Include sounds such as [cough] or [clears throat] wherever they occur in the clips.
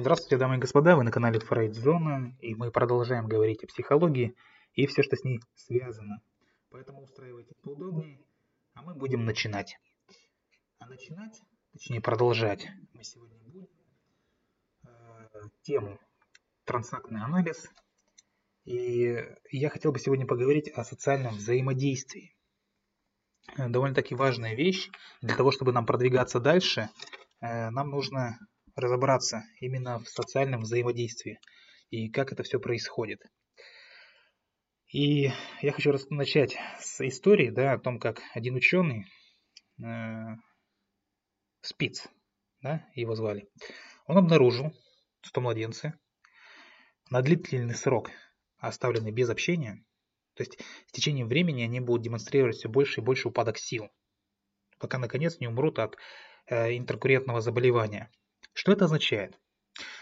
Здравствуйте, дамы и господа, вы на канале Фрейдзона, и мы продолжаем говорить о психологии и все, что с ней связано. Поэтому устраивайтесь поудобнее, а мы будем начинать. А начинать, точнее продолжать, мы сегодня будем э, тему трансактный анализ. И я хотел бы сегодня поговорить о социальном взаимодействии. Э, довольно-таки важная вещь. Для того, чтобы нам продвигаться дальше, э, нам нужно разобраться именно в социальном взаимодействии и как это все происходит. И я хочу начать с истории, да, о том, как один ученый, э, Спиц, да, его звали, он обнаружил, что младенцы на длительный срок оставлены без общения, то есть с течением времени они будут демонстрировать все больше и больше упадок сил, пока наконец не умрут от э, интеркуррентного заболевания. Что это означает?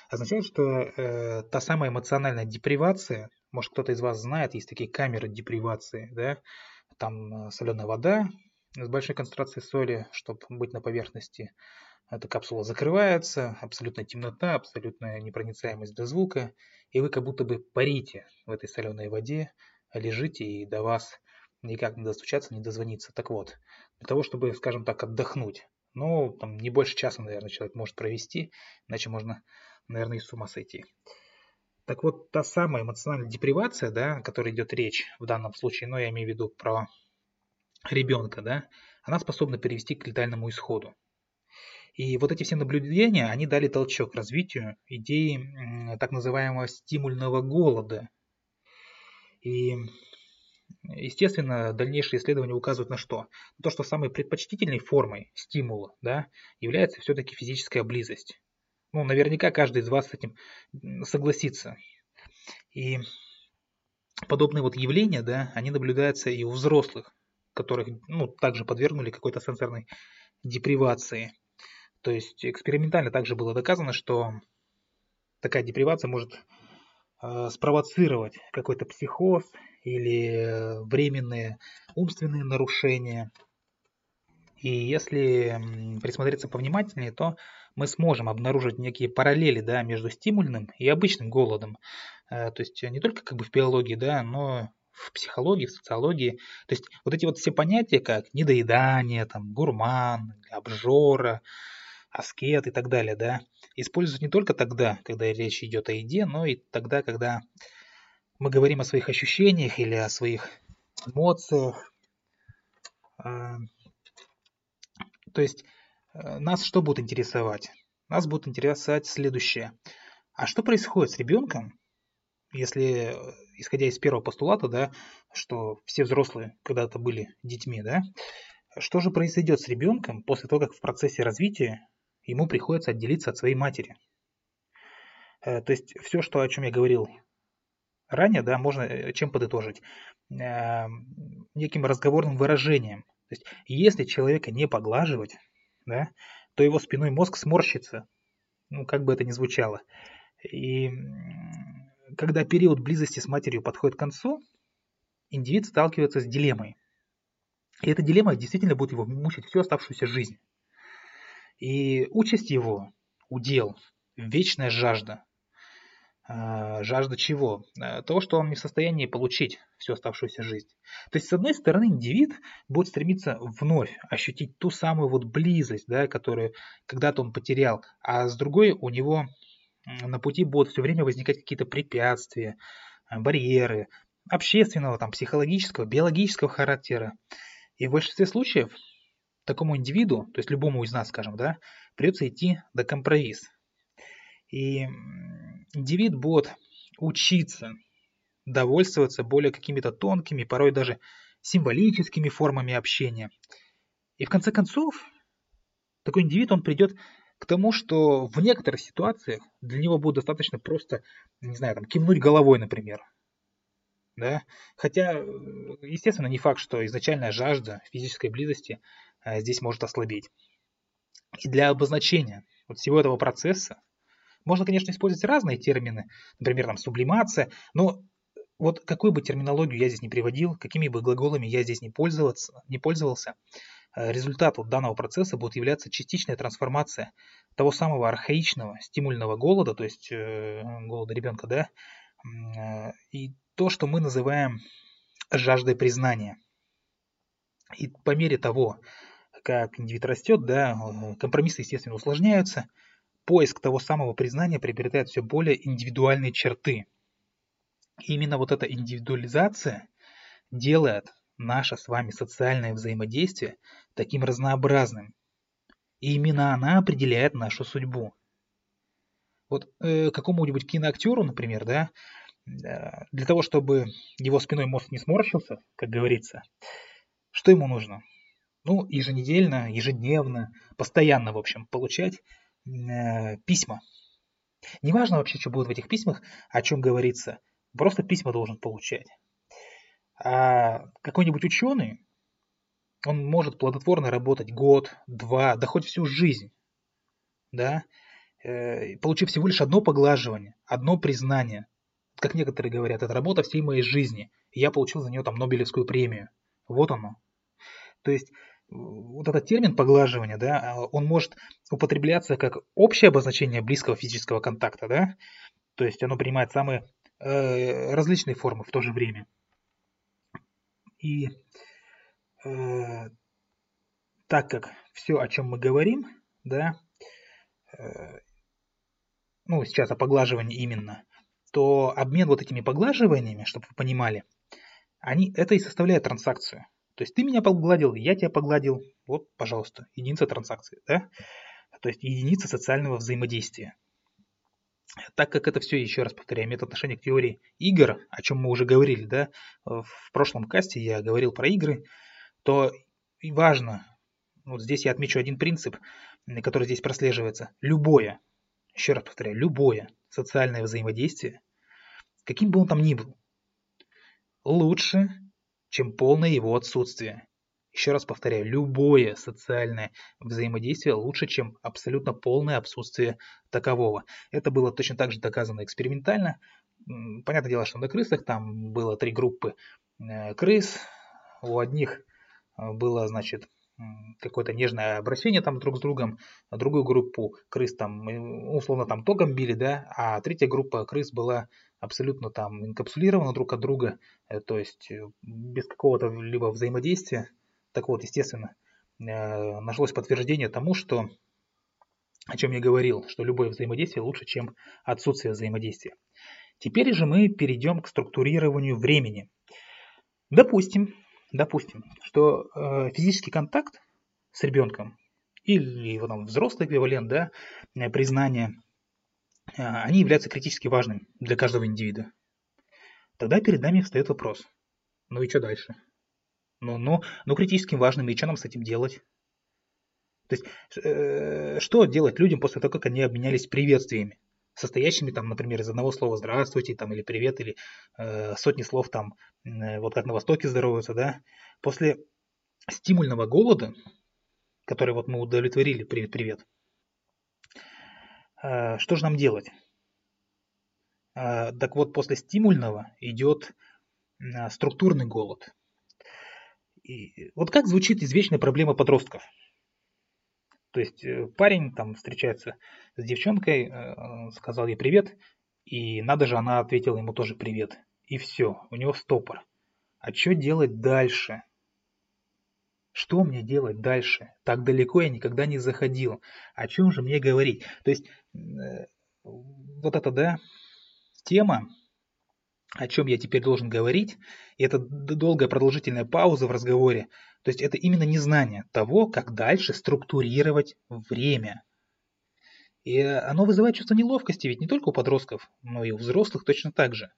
Означает, что э, та самая эмоциональная депривация, может кто-то из вас знает, есть такие камеры депривации, да, там э, соленая вода с большой концентрацией соли, чтобы быть на поверхности. Эта капсула закрывается, абсолютная темнота, абсолютная непроницаемость для звука, и вы как будто бы парите в этой соленой воде, лежите, и до вас никак не достучаться, не дозвониться. Так вот, для того, чтобы, скажем так, отдохнуть, ну, там не больше часа, наверное, человек может провести, иначе можно, наверное, и с ума сойти. Так вот, та самая эмоциональная депривация, да, о которой идет речь в данном случае, но я имею в виду про ребенка, да, она способна перевести к летальному исходу. И вот эти все наблюдения, они дали толчок развитию идеи так называемого стимульного голода. И Естественно, дальнейшие исследования указывают на что? На то, что самой предпочтительной формой стимула да, является все-таки физическая близость. Ну, наверняка каждый из вас с этим согласится. И подобные вот явления, да, они наблюдаются и у взрослых, которых ну, также подвергнули какой-то сенсорной депривации. То есть экспериментально также было доказано, что такая депривация может э, спровоцировать какой-то психоз или временные умственные нарушения. И если присмотреться повнимательнее, то мы сможем обнаружить некие параллели да, между стимульным и обычным голодом. Э, то есть не только как бы в биологии, да, но в психологии, в социологии. То есть вот эти вот все понятия, как недоедание, там, гурман, обжора, аскет и так далее, да, используют не только тогда, когда речь идет о еде, но и тогда, когда мы говорим о своих ощущениях или о своих эмоциях. А, то есть э, нас что будет интересовать? Нас будет интересовать следующее. А что происходит с ребенком, если, э, исходя из первого постулата, да, что все взрослые когда-то были детьми, да, что же произойдет с ребенком после того, как в процессе развития ему приходится отделиться от своей матери? Э, то есть все, что, о чем я говорил ранее, да, можно э, чем подытожить? Э, неким разговорным выражением. То есть, если человека не поглаживать, да, то его спиной мозг сморщится, ну, как бы это ни звучало. И когда период близости с матерью подходит к концу, индивид сталкивается с дилеммой. И эта дилемма действительно будет его мучить всю оставшуюся жизнь. И участь его, удел, вечная жажда, жажда чего? Э, того, что он не в состоянии получить всю оставшуюся жизнь. То есть, с одной стороны, индивид будет стремиться вновь ощутить ту самую вот близость, да, которую когда-то он потерял, а с другой у него на пути будут все время возникать какие-то препятствия, э, барьеры общественного, там, психологического, биологического характера. И в большинстве случаев такому индивиду, то есть любому из нас, скажем, да, придется идти до компромисс. И индивид будет учиться довольствоваться более какими-то тонкими, порой даже символическими формами общения. И в конце концов, такой индивид, он придет к тому, что в некоторых ситуациях для него будет достаточно просто, не знаю, там, кивнуть головой, например. Да? Хотя, естественно, не факт, что изначальная жажда физической близости э, здесь может ослабеть. И для обозначения вот всего этого процесса можно, конечно, использовать разные термины, например, там сублимация, но вот какую бы терминологию я здесь не приводил, какими бы глаголами я здесь не, пользовался, не пользовался, э, результат вот данного процесса будет являться частичная трансформация того самого архаичного стимульного голода, то есть э, голода ребенка, да, э, и то, что мы называем жаждой признания. И по мере того, как индивид растет, да, компромиссы, естественно, усложняются, поиск того самого признания приобретает все более индивидуальные черты. И именно вот эта индивидуализация делает наше с вами социальное взаимодействие таким разнообразным. И именно она определяет нашу судьбу. Вот э, какому-нибудь киноактеру, например, да, э, для того, чтобы его спиной мозг не сморщился, как говорится, что ему нужно? Ну, еженедельно, ежедневно, постоянно, в общем, получать э, письма. Неважно вообще, что будет в этих письмах, о чем говорится. Просто письма должен получать. А какой-нибудь ученый, он может плодотворно работать год, два, да хоть всю жизнь, да, э, получив всего лишь одно поглаживание, одно признание. Как некоторые говорят, это работа всей моей жизни. Я получил за нее там Нобелевскую премию. Вот оно. То есть вот этот термин поглаживание, да, он может употребляться как общее обозначение близкого физического контакта, да, то есть оно принимает самые э, различные формы в то же время. И э, так как все, о чем мы говорим, да, э, ну, сейчас о поглаживании именно, то обмен вот этими поглаживаниями, чтобы вы понимали, они, это и составляет транзакцию. То есть ты меня погладил, я тебя погладил, вот, пожалуйста, единица транзакции, да? То есть единица социального взаимодействия. Так как это все, еще раз повторяю, имеет отношение к теории игр, о чем мы уже говорили, да, в прошлом касте я говорил про игры, то и важно, вот здесь я отмечу один принцип, который здесь прослеживается. Любое, еще раз повторяю, любое социальное взаимодействие, каким бы он там ни был, лучше, чем полное его отсутствие. Еще раз повторяю, любое социальное взаимодействие лучше, чем абсолютно полное отсутствие такового. Это было точно так же доказано экспериментально. Понятное дело, что на крысах там было три группы э, крыс. У одних э, было, значит, какое-то нежное обращение там друг с другом, а другую группу крыс там, условно, там током били, да, а третья группа крыс была абсолютно там инкапсулирована друг от друга, э, то есть без какого-то либо взаимодействия. Так вот, естественно, э, нашлось подтверждение тому, что о чем я говорил, что любое взаимодействие лучше, чем отсутствие взаимодействия. Теперь же мы перейдем к структурированию времени. Допустим, допустим, что э, физический контакт с ребенком или его там взрослый эквивалент, да, э, признание, э, они являются критически важными для каждого индивида. Тогда перед нами встает вопрос. Ну и что дальше? Ну, ну, ну критически важными, и что нам с этим делать? То есть, э, что делать людям после того, как они обменялись приветствиями, состоящими там, например, из одного слова «здравствуйте» там, или «привет», или э, сотни слов там, э, вот как на Востоке здороваются, да? После стимульного голода, который вот мы удовлетворили, привет-привет, э, что же нам делать? Э, так вот, после стимульного идет э, структурный голод – и вот как звучит извечная проблема подростков? То есть э, парень там встречается с девчонкой, э, сказал ей привет, и надо же, она ответила ему тоже привет. И все, у него стопор. А что делать дальше? Что мне делать дальше? Так далеко я никогда не заходил. О чем же мне говорить? То есть, э, вот эта, да, тема, о чем я теперь должен говорить, и это долгая продолжительная пауза в разговоре, то есть это именно незнание того, как дальше структурировать время. И оно вызывает чувство неловкости, ведь не только у подростков, но и у взрослых точно так же.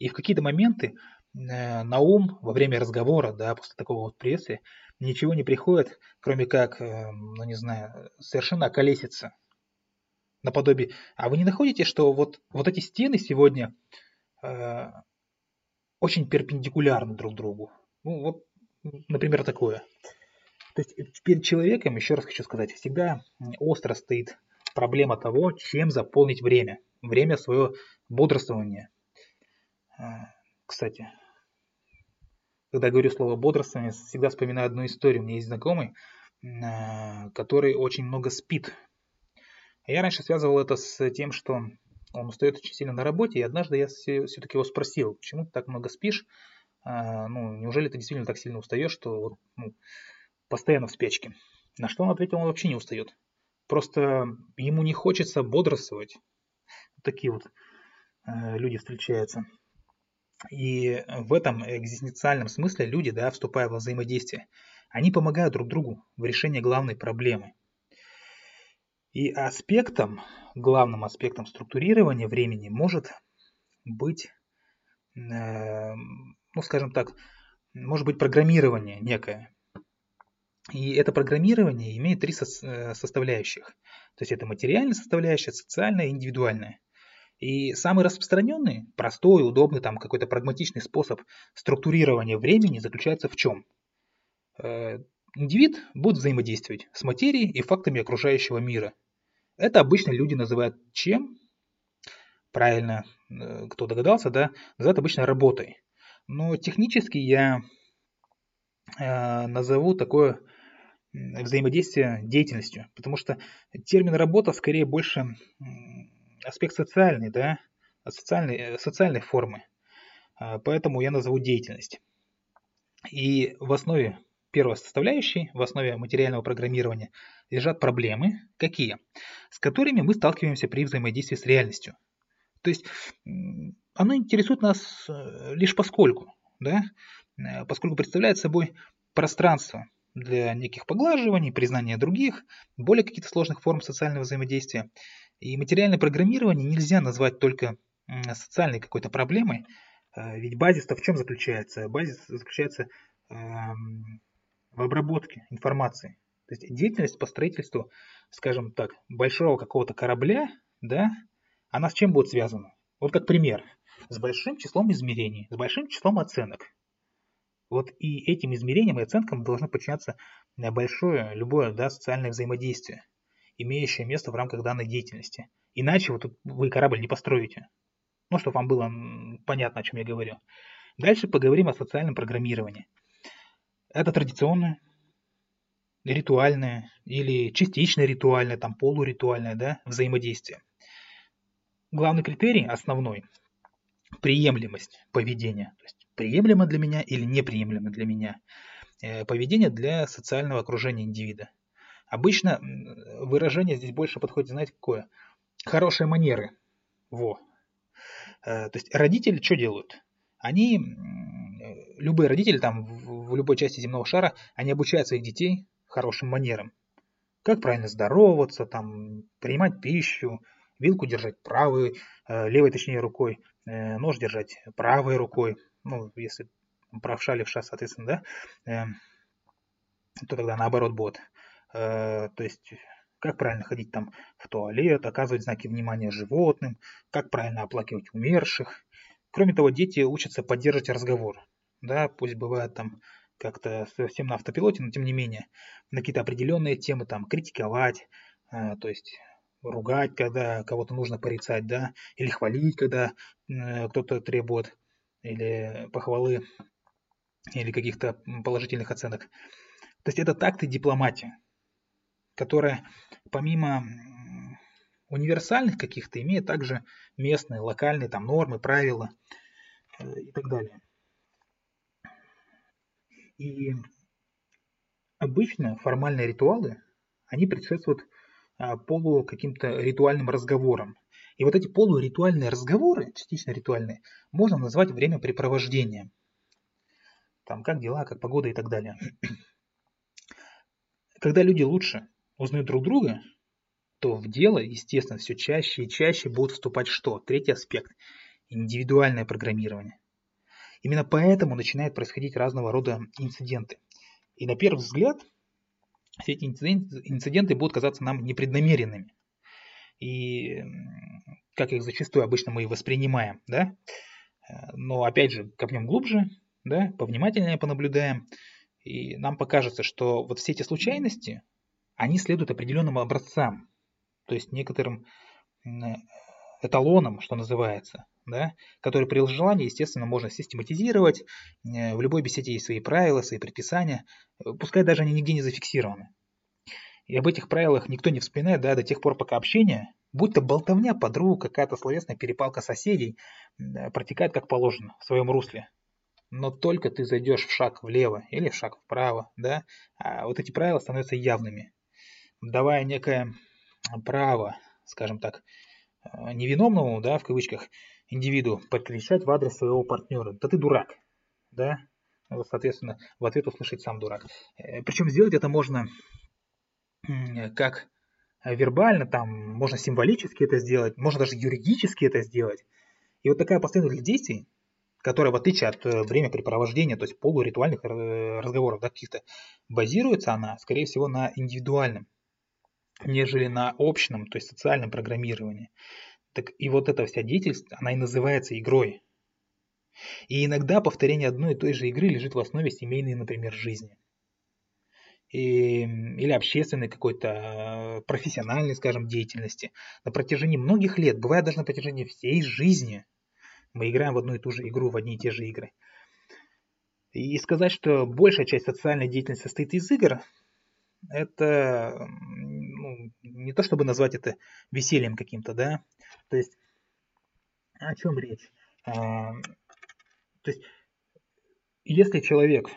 И в какие-то моменты э, на ум во время разговора, да, после такого вот прессы, ничего не приходит, кроме как, э, ну не знаю, совершенно околеситься. Наподобие, а вы не находите, что вот, вот эти стены сегодня Э, очень перпендикулярны друг другу. Ну, вот, например, такое. То есть перед человеком, еще раз хочу сказать, всегда остро стоит проблема того, чем заполнить время. Время свое бодрствования. Э, кстати, когда говорю слово бодрствование, всегда вспоминаю одну историю. У меня есть знакомый, который очень много спит. Я раньше связывал это с тем, что он устает очень сильно на работе, и однажды я все-таки его спросил, почему ты так много спишь? Ну, неужели ты действительно так сильно устаешь, что ну, постоянно в спячке? На что он ответил, он вообще не устает. Просто ему не хочется бодрствовать. такие вот э, люди встречаются. И в этом экзистенциальном смысле люди, да, вступая во взаимодействие, они помогают друг другу в решении главной проблемы. И аспектом, главным аспектом структурирования времени может быть, э, ну скажем так, может быть программирование некое. И это программирование имеет три э, составляющих. То есть это материальная составляющая, социальная и индивидуальная. И самый распространенный, простой, удобный, там какой-то прагматичный способ структурирования времени заключается в чем? Э, индивид будет взаимодействовать с материей и фактами окружающего мира. Это обычно люди называют чем? Правильно, э, кто догадался, да? Называют обычно работой. Но технически я назову такое взаимодействия деятельностью. Потому что термин работа скорее больше аспект социальный, да, социальной, э, социальной формы. А, поэтому я назову деятельность. И в основе первой составляющей, в основе материального программирования лежат проблемы, какие? С которыми мы сталкиваемся при взаимодействии с реальностью. То есть оно интересует нас э, лишь поскольку, да, э, поскольку представляет собой пространство, для неких поглаживаний, признания других, более каких-то сложных форм социального взаимодействия. И материальное программирование нельзя назвать только социальной какой-то проблемой, э, ведь базис-то в чем заключается? Базис заключается эм, в обработке информации. То есть деятельность по строительству, скажем так, большого какого-то корабля, да, она с чем будет связана? Вот как пример. С большим числом измерений, с большим числом оценок. Вот и этим измерениям и оценкам должно подчиняться э, большое, любое да, социальное взаимодействие, имеющее место в рамках данной деятельности. Иначе вот вы корабль не построите. Ну, чтобы вам было понятно, о чем я говорю. Дальше поговорим о социальном программировании. Это традиционное, ритуальное или частично ритуальное, там полуритуальное да, взаимодействие. Главный критерий, основной, приемлемость поведения. То есть приемлемо для меня или неприемлемо для меня. Э, поведение для социального окружения индивида. Обычно выражение здесь больше подходит, знаете, какое? Хорошие манеры. Во. Э, то есть родители что делают? Они, любые родители там в любой части земного шара, они обучают своих детей хорошим манерам. Как правильно здороваться, там, принимать пищу, вилку держать правой, э, левой точнее рукой, нож держать правой рукой, ну, если правша, левша, соответственно, да, э, то тогда наоборот будет. Э, то есть, как правильно ходить там в туалет, оказывать знаки внимания животным, как правильно оплакивать умерших. Кроме того, дети учатся поддерживать разговор. Да, пусть бывает там как-то совсем на автопилоте, но тем не менее, на какие-то определенные темы там критиковать, э, то есть ругать, когда кого-то нужно порицать, да, или хвалить, когда э, кто-то требует или похвалы, или каких-то положительных оценок. То есть это такт и дипломатия, которая помимо универсальных каких-то имеет также местные, локальные там нормы, правила э, и так далее. И обычно формальные ритуалы, они предшествуют полу каким-то ритуальным разговорам. И вот эти полуритуальные разговоры, частично ритуальные, можно назвать времяпрепровождением. Там как дела, как погода и так далее. [clears throat] Когда люди лучше узнают друг друга, то в дело, естественно, все чаще и чаще будут вступать что? Третий аспект – индивидуальное программирование. Именно поэтому начинают происходить разного рода инциденты. И на первый взгляд все эти инциденты будут казаться нам непреднамеренными и как их зачастую обычно мы и воспринимаем, да. Но опять же, копнем глубже, да, повнимательнее понаблюдаем, и нам покажется, что вот все эти случайности, они следуют определенным образцам, то есть некоторым эталоном, что называется, да, который при желании, естественно, можно систематизировать. Э, в любой беседе есть свои правила, свои предписания, пускай даже они нигде не зафиксированы. И об этих правилах никто не вспоминает да, до тех пор, пока общение, будь то болтовня подруг, какая-то словесная перепалка соседей, протекает как положено в своем русле. Но только ты зайдешь в шаг влево или в шаг вправо, да, а вот эти правила становятся явными, давая некое право, скажем так, э, невиновному, да, в кавычках, индивиду подкричать в адрес своего партнера. Да ты дурак, да, вот, соответственно, в ответ услышать сам дурак. Э, Причем сделать это можно как вербально, там можно символически это сделать, можно даже юридически это сделать. И вот такая последовательность действий, которая в отличие от э, времяпрепровождения, то есть полуритуальных разговоров, да, каких-то, базируется она, скорее всего, на индивидуальном, нежели на общем, то есть социальном программировании. Так и вот эта вся деятельность, она и называется игрой. И иногда повторение одной и той же игры лежит в основе семейной, например, жизни и, или общественной какой-то э, профессиональной, скажем, деятельности на протяжении многих лет, бывает даже на протяжении всей жизни, мы играем в одну и ту же игру, в одни и те же игры. И сказать, что большая часть социальной деятельности состоит из игр, это ну, не то чтобы назвать это весельем каким-то, да. То есть о чем речь? А, то есть если человек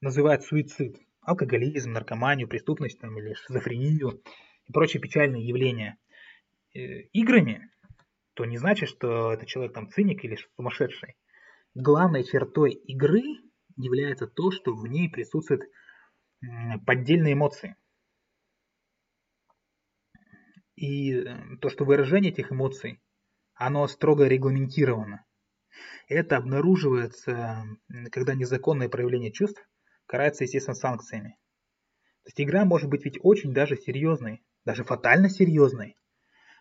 называет суицид алкоголизм, наркоманию, преступность там, или шизофрению и прочие печальные явления э, играми, то не значит, что это человек там циник или сумасшедший. Главной чертой игры является то, что в ней присутствуют поддельные эмоции. И э, то, что выражение этих эмоций, оно строго регламентировано. Это обнаруживается, когда незаконное проявление чувств карается, естественно, санкциями. То есть игра может быть ведь очень даже серьезной, даже фатально серьезной.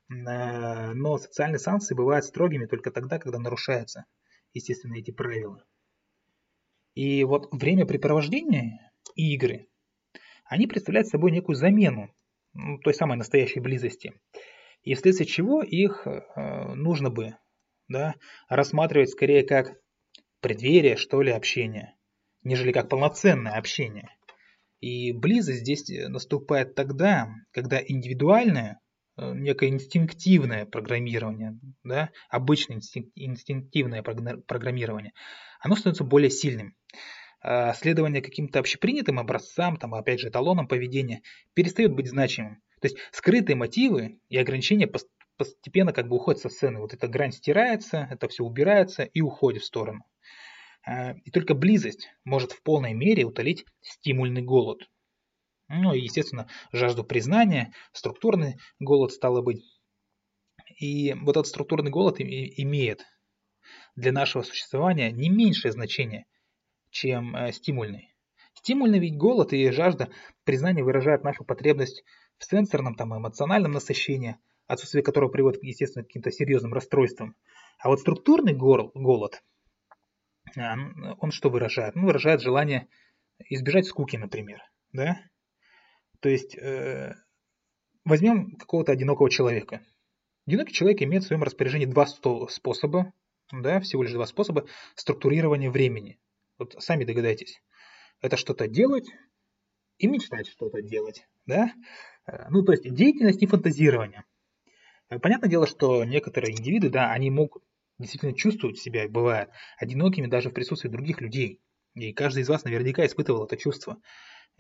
Э, но социальные санкции бывают строгими только тогда, когда нарушаются, естественно, эти правила. И вот времяпрепровождения и игры, они представляют собой некую замену ну, той самой настоящей близости. И вследствие чего их э, нужно бы да, рассматривать скорее как преддверие, что ли, общения нежели как полноценное общение. И близость здесь наступает тогда, когда индивидуальное, э, некое инстинктивное программирование, да, обычное инстинктивное программирование, оно становится более сильным. А следование каким-то общепринятым образцам, там, опять же, эталонам поведения перестает быть значимым. То есть скрытые мотивы и ограничения постепенно как бы уходят со сцены. Вот эта грань стирается, это все убирается и уходит в сторону. А, и только близость может в полной мере утолить стимульный голод. Ну и, естественно, жажду признания, структурный голод стало быть. И вот этот структурный голод имеет для нашего существования не меньшее значение, чем э, стимульный. Стимульный ведь голод и жажда признания выражают нашу потребность в сенсорном, там, эмоциональном насыщении, отсутствие которого приводит, естественно, к каким-то серьезным расстройствам. А вот структурный голод а, он что выражает? Ну, выражает желание избежать скуки, например. Да? То есть, э, возьмем какого-то одинокого человека. Одинокий человек имеет в своем распоряжении два способа, да, всего лишь два способа структурирования времени. Вот сами догадайтесь. Это что-то делать и мечтать что-то делать. Да? Э, ну, то есть деятельность и фантазирование. Понятное дело, что некоторые индивиды, да, они могут действительно чувствуют себя, бывает, одинокими даже в присутствии других людей. И каждый из вас наверняка испытывал это чувство.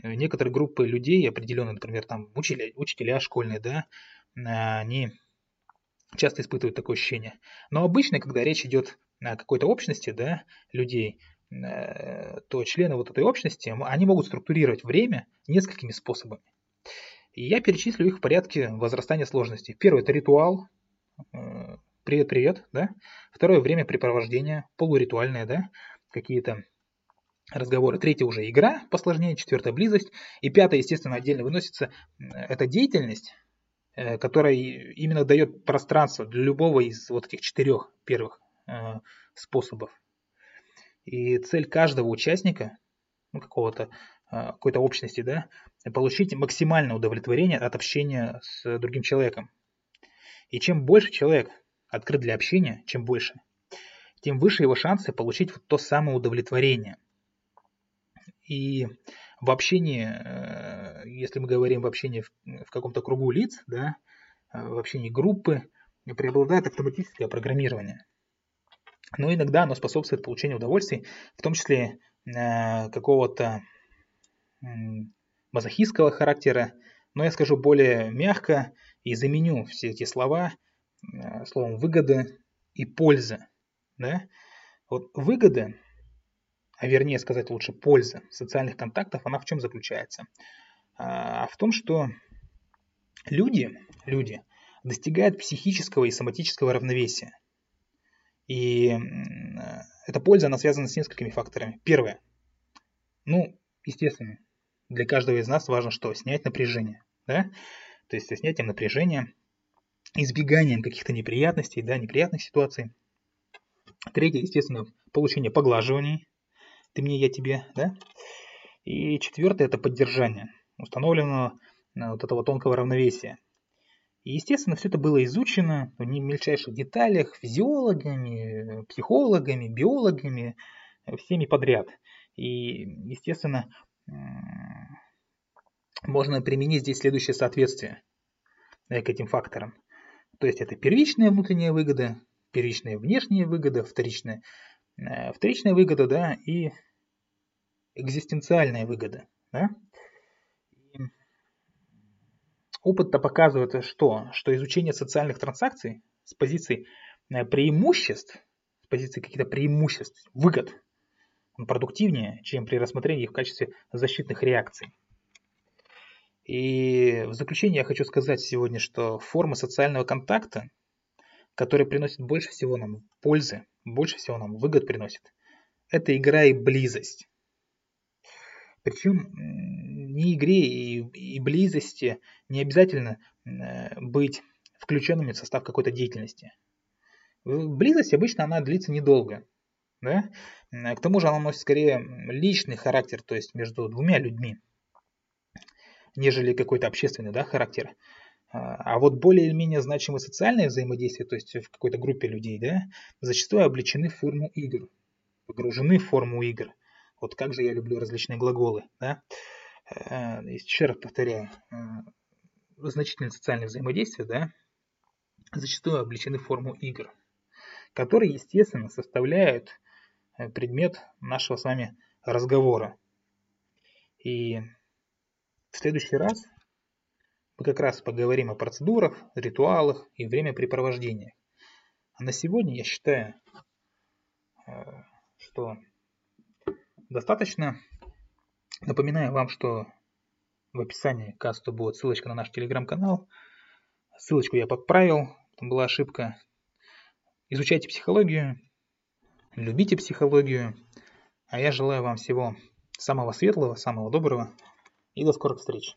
Э, некоторые группы людей, определенные, например, там учителя, учителя школьные, да, они часто испытывают такое ощущение. Но обычно, когда речь идет о какой-то общности, да, людей, э, то члены вот этой общности, они могут структурировать время несколькими способами. И я перечислю их в порядке возрастания сложности. Первый – это ритуал, э, привет-привет, да. Второе времяпрепровождение, полуритуальное, да, какие-то разговоры. Третье уже игра посложнее, четвертая близость. И пятое, естественно, отдельно выносится, это деятельность, э, которая именно дает пространство для любого из вот этих четырех первых э, способов. И цель каждого участника, ну, какого-то э, какой-то общности, да, получить максимальное удовлетворение от общения с другим человеком. И чем больше человек открыт для общения, чем больше, тем выше его шансы получить вот то самое удовлетворение. И в общении, э, если мы говорим в общении в, в каком-то кругу лиц, да, э, в общении группы, преобладает автоматическое программирование. Но иногда оно способствует получению удовольствий, в том числе э, какого-то э, мазохистского характера, но я скажу более мягко и заменю все эти слова э, словом выгода и польза. Да? Вот выгода а вернее сказать лучше польза социальных контактов, она в чем заключается? А в том, что люди, люди достигают психического и соматического равновесия. И эта польза, она связана с несколькими факторами. Первое. Ну, естественно, для каждого из нас важно что? Снять напряжение. Да? То есть снятием напряжения, избеганием каких-то неприятностей, да, неприятных ситуаций. Третье, естественно, получение поглаживаний, ты мне, я тебе, да? И четвертое – это поддержание установленного э, вот этого тонкого равновесия. И, естественно, все это было изучено в мельчайших деталях физиологами, психологами, биологами, э, всеми подряд. И, естественно, можно применить здесь следующее соответствие э, к этим факторам. То есть это первичная внутренняя выгода, первичная внешняя выгода, вторичная Э, вторичная выгода, да, и экзистенциальная выгода, да. Опыт-то показывает что? Что изучение социальных транзакций с позиции э, преимуществ, с позиции каких-то преимуществ, выгод, он продуктивнее, чем при рассмотрении их в качестве защитных реакций. И в заключение я хочу сказать сегодня, что форма социального контакта, которая приносит больше всего нам пользы, больше всего нам выгод приносит, это игра и близость. Причем не игре и, и близости не обязательно э, быть включенными в состав какой-то деятельности. Близость обычно она длится недолго. Да? К тому же она носит скорее личный характер, то есть между двумя людьми, нежели какой-то общественный да, характер. А, а вот более или менее значимые социальные взаимодействия, то есть в какой-то группе людей, да, зачастую облечены в форму игр, погружены в форму игр. Вот как же я люблю различные глаголы, да. Э, еще раз повторяю, э, значительные социальные взаимодействия, да, зачастую облечены в форму игр, которые, естественно, составляют э, предмет нашего с вами разговора. И в следующий раз мы как раз поговорим о процедурах, ритуалах и времяпрепровождениях. А на сегодня я считаю, что достаточно. Напоминаю вам, что в описании к касту будет ссылочка на наш телеграм-канал. Ссылочку я подправил, там была ошибка. Изучайте психологию, любите психологию. А я желаю вам всего самого светлого, самого доброго и до скорых встреч.